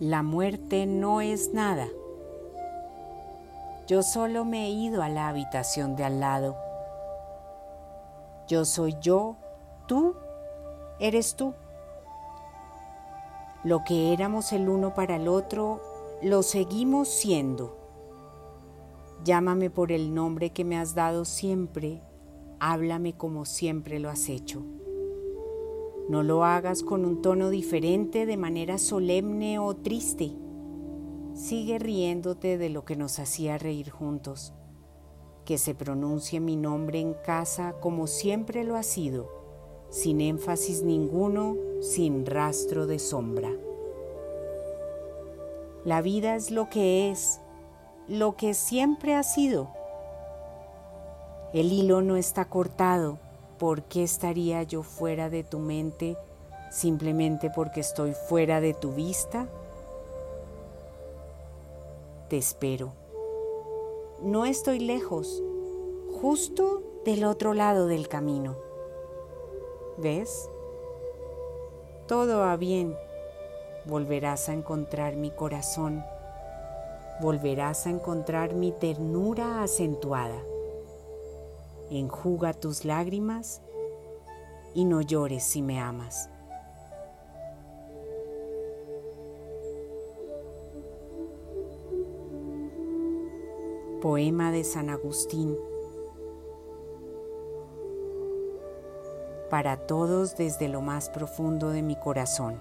La muerte no es nada. Yo solo me he ido a la habitación de al lado. Yo soy yo, tú eres tú. Lo que éramos el uno para el otro, lo seguimos siendo. Llámame por el nombre que me has dado siempre, háblame como siempre lo has hecho. No lo hagas con un tono diferente de manera solemne o triste. Sigue riéndote de lo que nos hacía reír juntos. Que se pronuncie mi nombre en casa como siempre lo ha sido, sin énfasis ninguno, sin rastro de sombra. La vida es lo que es, lo que siempre ha sido. El hilo no está cortado, ¿por qué estaría yo fuera de tu mente simplemente porque estoy fuera de tu vista? Te espero. No estoy lejos, justo del otro lado del camino. ¿Ves? Todo va bien. Volverás a encontrar mi corazón. Volverás a encontrar mi ternura acentuada enjuga tus lágrimas y no llores si me amas. Poema de San Agustín. Para todos desde lo más profundo de mi corazón.